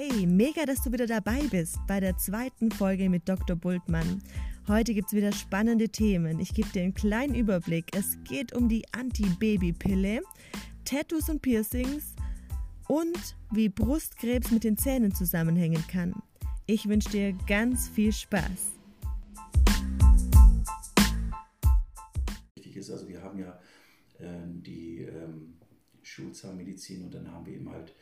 Hey, mega, dass du wieder dabei bist bei der zweiten Folge mit Dr. Bultmann. Heute gibt es wieder spannende Themen. Ich gebe dir einen kleinen Überblick. Es geht um die Anti-Baby-Pille, Tattoos und Piercings und wie Brustkrebs mit den Zähnen zusammenhängen kann. Ich wünsche dir ganz viel Spaß. Wichtig ist, also wir haben ja äh, die ähm, Schulzahnmedizin und dann haben wir eben halt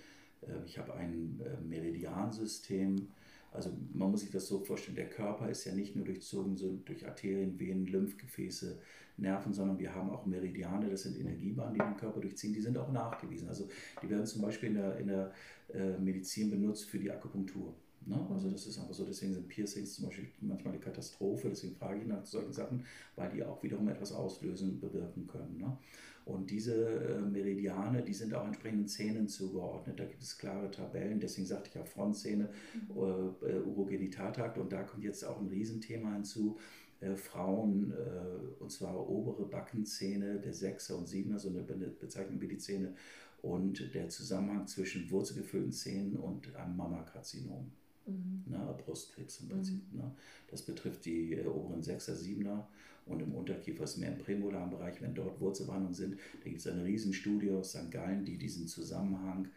ich habe ein äh, Meridiansystem. Also man muss sich das so vorstellen, der Körper ist ja nicht nur durchzogen so durch Arterien, Venen, Lymphgefäße, Nerven, sondern wir haben auch Meridiane, das sind Energiebahnen, die den Körper durchziehen, die sind auch nachgewiesen. Also die werden zum Beispiel in der, in der äh, Medizin benutzt für die Akupunktur. Ne? Also das ist einfach so, deswegen sind Piercings zum Beispiel manchmal eine Katastrophe, deswegen frage ich nach solchen Sachen, weil die auch wiederum etwas auslösen, bewirken können. Ne? Und diese äh, Meridiane, die sind auch entsprechenden Zähnen zugeordnet. Da gibt es klare Tabellen, deswegen sagte ich ja Frontzähne, mhm. äh, äh Urogenitaltrakt und da kommt jetzt auch ein Riesenthema hinzu. Äh, Frauen, äh, und zwar obere Backenzähne, der Sechser und Siebener, so eine Bezeichnung wie die Zähne, und der Zusammenhang zwischen wurzelgefüllten Zähnen und einem Mammakarzinom. Mhm. Na, Brustkrebs im Prinzip. Mhm. Ne? Das betrifft die äh, oberen Sechser, Siebener und im Unterkiefer ist mehr im prämolaren Bereich, wenn dort Wurzelbehandlungen sind. Da gibt es eine Riesenstudie aus St. Gallen, die diesen Zusammenhang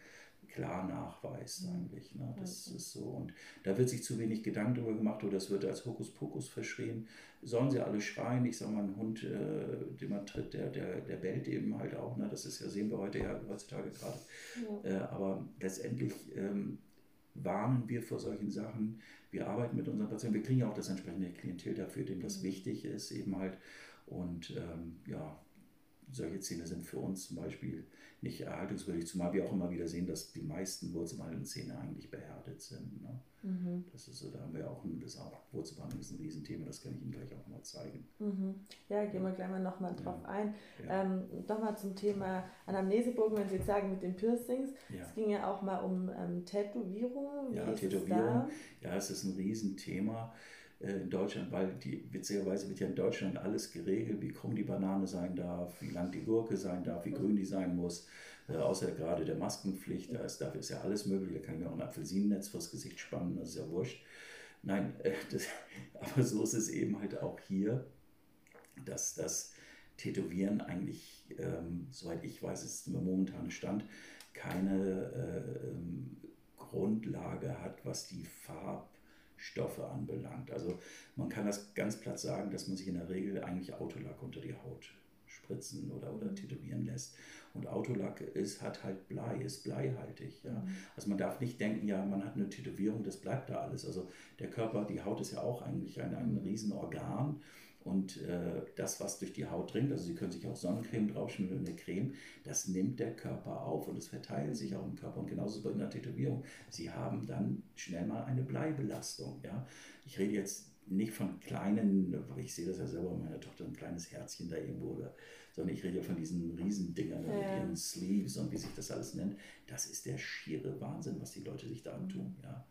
klar nachweist mhm. eigentlich. Ne? Das okay. ist so. Und da wird sich zu wenig Gedanken darüber gemacht oder es wird als Hokuspokus verschrien. Sollen sie alle schreien? Ich sage mal, ein Hund, äh, den man tritt, der, der, der bellt eben halt auch. Ne? Das ist ja, sehen wir heute ja heutzutage gerade. Ja. Äh, aber letztendlich ähm, warnen wir vor solchen Sachen. Wir arbeiten mit unseren Patienten, wir kriegen ja auch das entsprechende Klientel dafür, dem das mhm. wichtig ist eben halt. Und ähm, ja, solche Zähne sind für uns zum Beispiel nicht erhaltungswürdig, zumal wir auch immer wieder sehen, dass die meisten Wurzelbehandlungen Zähne eigentlich behärtet sind. Ne? Mhm. Das ist so, da haben wir auch ein, das auch, Wurzelbehandlung ist ein Riesenthema, das kann ich Ihnen gleich auch mal zeigen. Mhm. Ja, gehen wir gleich mal nochmal drauf ja. ein. Ja. Ähm, nochmal zum Thema Anamnesebogen, wenn Sie jetzt sagen mit den Piercings, ja. es ging ja auch mal um ähm, Tätowierung. Ja, Tätowierung, ja, es ist ein Riesenthema. Äh, in Deutschland, weil die, witzigerweise wird ja in Deutschland alles geregelt, wie krumm die Banane sein darf, wie lang die Gurke sein darf, wie grün die sein muss, äh, außer gerade der Maskenpflicht, da ist, dafür ist ja alles möglich, da kann ich mir auch ein Apfelsinennetz vors Gesicht spannen, das ist ja wurscht. Nein, äh, das, aber so ist es eben halt auch hier, dass das Tätowieren eigentlich, ähm, soweit ich weiß, ist der momentane Stand, keine äh, ähm, Grundlage hat, was die Farbe Stoffe anbelangt. Also man kann das ganz platt sagen, dass man sich in der Regel eigentlich Autolack unter die Haut spritzen oder, oder tätowieren lässt. Und Autolack ist, hat halt Blei, ist bleihaltig. Ja? Mhm. Also man darf nicht denken, ja, man hat eine Tätowierung, das bleibt da alles. Also der Körper, die Haut ist ja auch eigentlich ein, ein Riesenorgan und äh, das, was durch die Haut dringt, also Sie können sich auch Sonnencreme draufschmieren oder eine Creme, das nimmt der Körper auf und es verteilt sich auch im Körper. Und genauso bei einer Tätowierung. Sie haben dann schnell mal eine Bleibelastung. Ja? Ich rede jetzt nicht von kleinen, ich sehe das ja selber meiner Tochter, ein kleines Herzchen da irgendwo, oder, sondern ich rede ja von diesen Riesendingern ja. mit ihren Sleeves und wie sich das alles nennt. Das ist der schiere Wahnsinn, was die Leute sich da antun. Ja?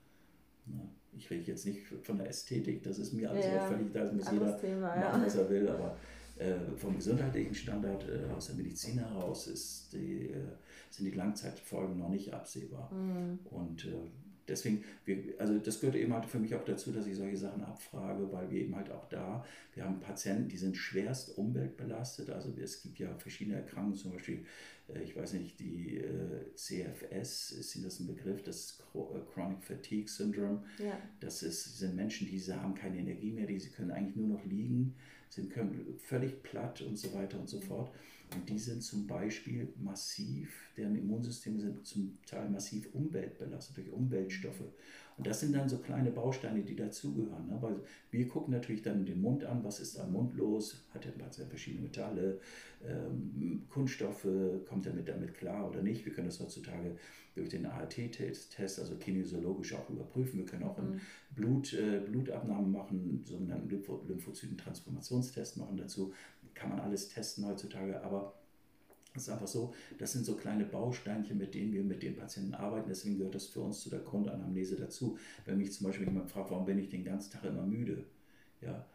Ich rede jetzt nicht von der Ästhetik, das ist mir also ja, völlig, da muss jeder Thema, machen, was er will, aber äh, vom gesundheitlichen Standard äh, aus der Medizin heraus ist die, äh, sind die Langzeitfolgen noch nicht absehbar. Mhm. Und äh, deswegen, wir, also das gehört eben halt für mich auch dazu, dass ich solche Sachen abfrage, weil wir eben halt auch da, wir haben Patienten, die sind schwerst umweltbelastet. Also es gibt ja verschiedene Erkrankungen, zum Beispiel, ich weiß nicht, die äh, CFS, ist Ihnen das ein Begriff, das äh, Chronic Fatigue Syndrome. Ja. Das ist, sind Menschen, die haben keine Energie mehr, die sie können eigentlich nur noch liegen, sind völlig platt und so weiter und so fort. Und die sind zum Beispiel massiv, deren Immunsysteme sind zum Teil massiv umweltbelastet durch Umweltstoffe. Und das sind dann so kleine Bausteine, die dazugehören. Ne? Weil wir gucken natürlich dann den Mund an, was ist am Mund los, hat der Patient verschiedene Metalle, ähm, Kunststoffe, kommt er mit damit klar oder nicht. Wir können das heutzutage durch den ART-Test, also kinesiologisch auch überprüfen. Wir können auch mhm. Blut, äh, Blutabnahmen machen, sogenannten Lymphozyten-Transformationstest machen dazu. Kann man alles testen heutzutage, aber es ist einfach so, das sind so kleine Bausteinchen, mit denen wir mit den Patienten arbeiten. Deswegen gehört das für uns zu der Grundanamnese dazu. Wenn mich zum Beispiel jemand fragt, warum bin ich den ganzen Tag immer müde? Ja,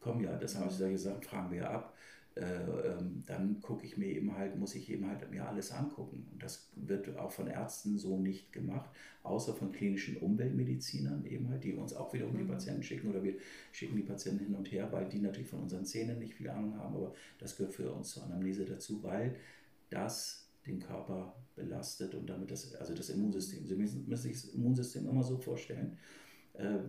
komm ja, das haben wir ja gesagt, fragen wir ja ab. Äh, ähm, dann gucke ich mir eben halt, muss ich eben halt mir alles angucken. Und das wird auch von Ärzten so nicht gemacht, außer von klinischen Umweltmedizinern eben halt, die uns auch wiederum mhm. die Patienten schicken oder wir schicken die Patienten hin und her, weil die natürlich von unseren Zähnen nicht viel Ahnung haben, aber das gehört für uns zur Anamnese dazu, weil das den Körper belastet und damit das, also das Immunsystem. Sie müssen, müssen sich das Immunsystem immer so vorstellen. Äh,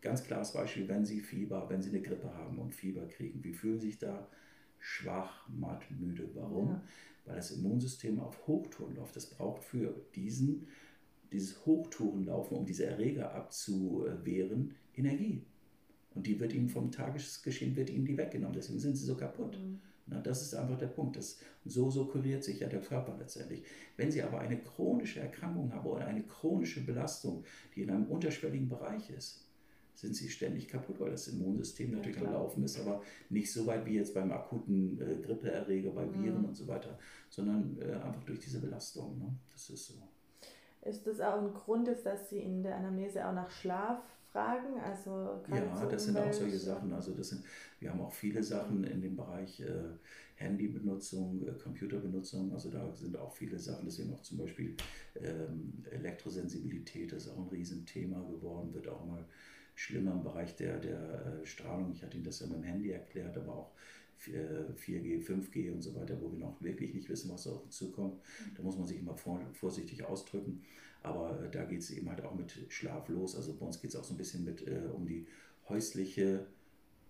ganz klares Beispiel, wenn Sie Fieber, wenn Sie eine Grippe haben und Fieber kriegen, wie fühlen Sie sich da? Schwach, matt, müde. Warum? Ja. Weil das Immunsystem auf Hochtouren läuft. Das braucht für diesen, dieses Hochtourenlaufen, um diese Erreger abzuwehren, Energie. Und die wird ihnen vom Tagesgeschehen wird ihnen die weggenommen. Deswegen sind sie so kaputt. Mhm. Na, das ist einfach der Punkt. Das, so, so kuriert sich ja der Körper letztendlich. Wenn Sie aber eine chronische Erkrankung haben oder eine chronische Belastung, die in einem unterschwelligen Bereich ist, sind sie ständig kaputt, weil das Immunsystem ja, natürlich am Laufen ist, aber nicht so weit wie jetzt beim akuten äh, Grippeerreger, bei Viren mhm. und so weiter, sondern äh, einfach durch diese Belastung. Ne? Das ist so. Ist das auch ein Grund, ist, dass Sie in der Anamnese auch nach Schlaf fragen? Also ja, das sind auch solche Sachen. Also das sind, wir haben auch viele Sachen in dem Bereich äh, Handybenutzung, äh, Computerbenutzung. Also da sind auch viele Sachen. Deswegen auch zum Beispiel ähm, Elektrosensibilität ist auch ein Riesenthema geworden, wird auch mal schlimmer im Bereich der, der äh, Strahlung. Ich hatte Ihnen das ja mit dem Handy erklärt, aber auch 4G, 5G und so weiter, wo wir noch wirklich nicht wissen, was auf uns zukommt. Da muss man sich immer vorsichtig ausdrücken. Aber äh, da geht es eben halt auch mit Schlaf los. Also bei uns geht es auch so ein bisschen mit äh, um die häusliche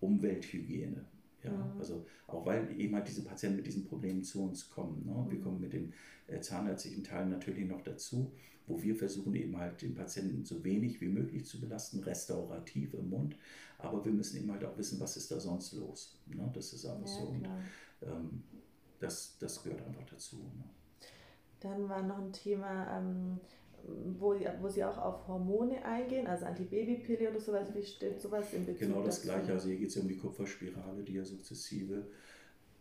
Umwelthygiene. Ja, mhm. also auch weil eben halt diese Patienten mit diesen Problemen zu uns kommen. Ne? Wir mhm. kommen mit dem äh, zahnärztlichen Teil natürlich noch dazu wo wir versuchen eben halt den Patienten so wenig wie möglich zu belasten, restaurativ im Mund. Aber wir müssen eben halt auch wissen, was ist da sonst los. Ne? Das ist einfach ja, so. Und, ähm, das, das gehört einfach dazu. Ne? Dann war noch ein Thema, ähm, wo, wo Sie auch auf Hormone eingehen, also Antibabypille oder sowas. Wie steht sowas in Bezug Genau das dazu? Gleiche. Also hier geht es ja um die Kupferspirale, die ja sukzessive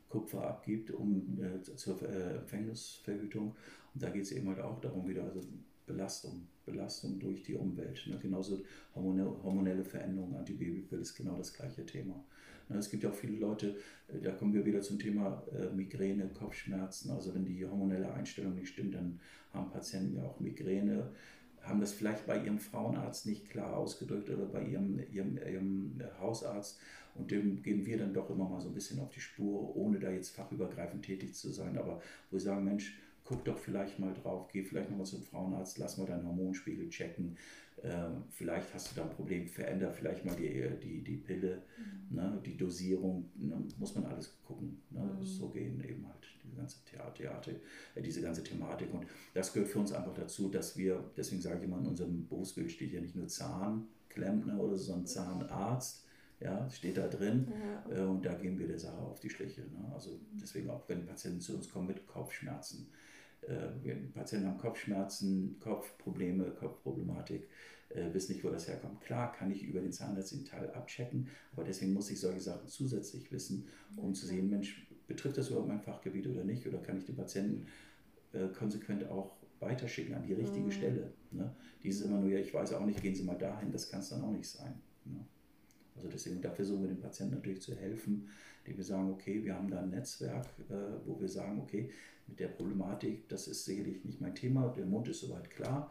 Kupfer abgibt um, äh, zur äh, Empfängnisverhütung. Und da geht es eben halt auch darum, wieder, also Belastung, Belastung durch die Umwelt. Ne? Genauso hormonelle Veränderungen, Antibabypille ist genau das gleiche Thema. Es gibt ja auch viele Leute, äh, da kommen wir wieder zum Thema äh, Migräne, Kopfschmerzen. Also wenn die hormonelle Einstellung nicht stimmt, dann haben Patienten ja auch Migräne, haben das vielleicht bei ihrem Frauenarzt nicht klar ausgedrückt oder bei ihrem, ihrem, ihrem Hausarzt. Und dem gehen wir dann doch immer mal so ein bisschen auf die Spur, ohne da jetzt fachübergreifend tätig zu sein. Aber wo wir sagen, Mensch, guck doch vielleicht mal drauf, geh vielleicht nochmal zum Frauenarzt, lass mal deinen Hormonspiegel checken. Ähm, vielleicht hast du da ein Problem, veränder vielleicht mal die, die, die Pille, mhm. ne, die Dosierung, ne, muss man alles gucken. Ne, mhm. So gehen eben halt diese ganze Theater, äh, diese ganze Thematik. Und das gehört für uns einfach dazu, dass wir, deswegen sage ich immer, in unserem Berufsbild steht ja nicht nur Zahnklempner oder so, sondern Zahnarzt. Ja, steht da drin ja. äh, und da gehen wir der Sache auf die Schliche. Ne? Also deswegen auch, wenn Patienten zu uns kommen mit Kopfschmerzen, Patienten haben Kopfschmerzen, Kopfprobleme, Kopfproblematik, äh, wissen nicht, wo das herkommt. Klar kann ich über den zahnärztlichen Teil abchecken, aber deswegen muss ich solche Sachen zusätzlich wissen, um zu sehen, Mensch, betrifft das überhaupt mein Fachgebiet oder nicht? Oder kann ich den Patienten äh, konsequent auch weiterschicken an die richtige mhm. Stelle? Ne? Dieses immer nur, ja, ich weiß auch nicht, gehen Sie mal dahin, das kann es dann auch nicht sein. Also deswegen, da versuchen wir den Patienten natürlich zu helfen, indem wir sagen, okay, wir haben da ein Netzwerk, äh, wo wir sagen, okay, mit der Problematik, das ist sicherlich nicht mein Thema, der Mund ist soweit klar,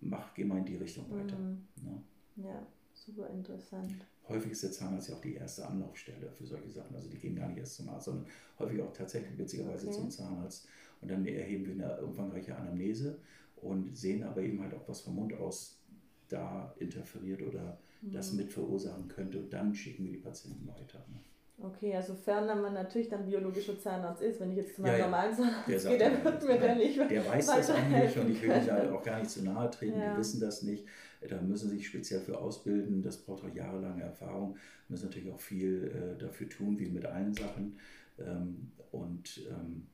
mach, geh mal in die Richtung weiter. Mhm. Ne? Ja, super interessant. Häufig ist der Zahnarzt ja auch die erste Anlaufstelle für solche Sachen. Also die gehen gar nicht erst zum Arzt, sondern häufig auch tatsächlich witzigerweise okay. zum Zahnarzt. Und dann erheben wir eine umfangreiche Anamnese und sehen aber eben halt auch, was vom Mund aus da interferiert oder. Das mit verursachen könnte. Und dann schicken wir die Patienten weiter. Ne? Okay, also ferner man natürlich dann biologischer Zahnarzt ist, wenn ich jetzt zu meinem ja, normalen Zahnarzt gehe, der wird mir dann nicht Der weiß das eigentlich und ich will da auch gar nicht zu nahe treten, ja. die wissen das nicht. Da müssen sie sich speziell für ausbilden, das braucht auch jahrelange Erfahrung, müssen natürlich auch viel äh, dafür tun, wie mit allen Sachen. Ähm, und ähm,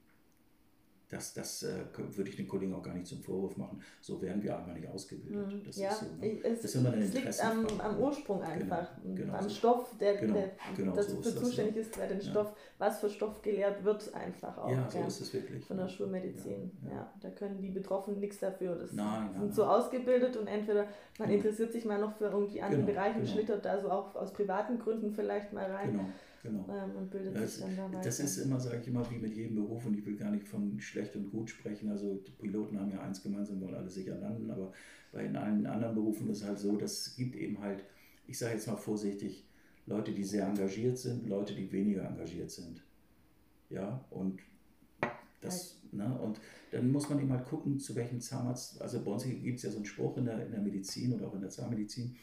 das, das äh, würde ich den Kollegen auch gar nicht zum Vorwurf machen. So werden wir einfach nicht ausgebildet. Mhm. Das ja, ist so, ne? es, das ist immer es liegt am, am Ursprung genau, einfach, genau, genau am so. Stoff, der, genau, der genau dafür so zuständig das, ist, wer den ja. Stoff, was für Stoff gelehrt wird, einfach auch. Ja, so ja, ist es wirklich. Von der Schulmedizin. Ja, da können die Betroffenen nichts dafür. Das nein, sind nein, so nein. ausgebildet und entweder man interessiert sich mal noch für irgendwie andere genau, Bereiche und genau. schlittert da so auch aus privaten Gründen vielleicht mal rein. Genau ähm, und bildet Das, sich dann da weiter. das ist immer, sage ich immer, wie mit jedem Beruf und ich will gar nicht von schlecht und gut sprechen. Also die Piloten haben ja eins gemeinsam, wollen alle sicher landen, aber bei in allen anderen Berufen ist es halt so, dass es gibt eben halt, ich sage jetzt mal vorsichtig, Leute, die sehr engagiert sind, Leute, die weniger engagiert sind. Ja, und das, ne, und dann muss man eben halt gucken, zu welchem Zahnarzt, also bei uns gibt es ja so einen Spruch in der, in der Medizin oder auch in der Zahnmedizin,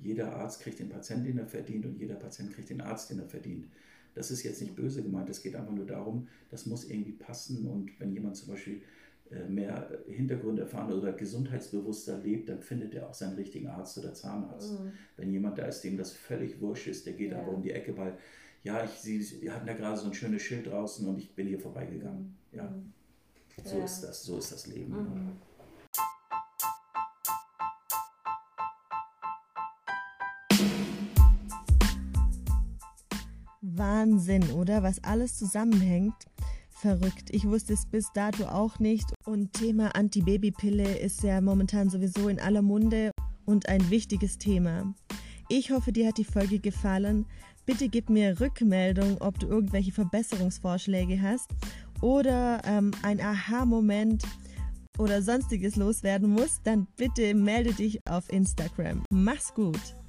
jeder Arzt kriegt den Patienten, den er verdient und jeder Patient kriegt den Arzt, den er verdient. Das ist jetzt nicht böse gemeint, es geht einfach nur darum, das muss irgendwie passen und wenn jemand zum Beispiel äh, mehr Hintergründe erfahren oder gesundheitsbewusster lebt, dann findet er auch seinen richtigen Arzt oder Zahnarzt. Mhm. Wenn jemand da ist, dem das völlig wurscht ist, der geht Ja. aber um die Ecke, weil, ja, ich, sie, sie hatten da gerade so ein schönes Schild draußen und ich bin hier vorbeigegangen. Ja, Mhm. so Ja. ist das, so ist das Leben. Mhm. Wahnsinn, oder? Was alles zusammenhängt. Verrückt. Ich wusste es bis dato auch nicht. Und Thema Antibabypille ist ja momentan sowieso in aller Munde und ein wichtiges Thema. Ich hoffe, dir hat die Folge gefallen. Bitte gib mir Rückmeldung, ob du irgendwelche Verbesserungsvorschläge hast oder ähm, ein Aha-Moment oder sonstiges loswerden musst, dann bitte melde dich auf Instagram. Mach's gut!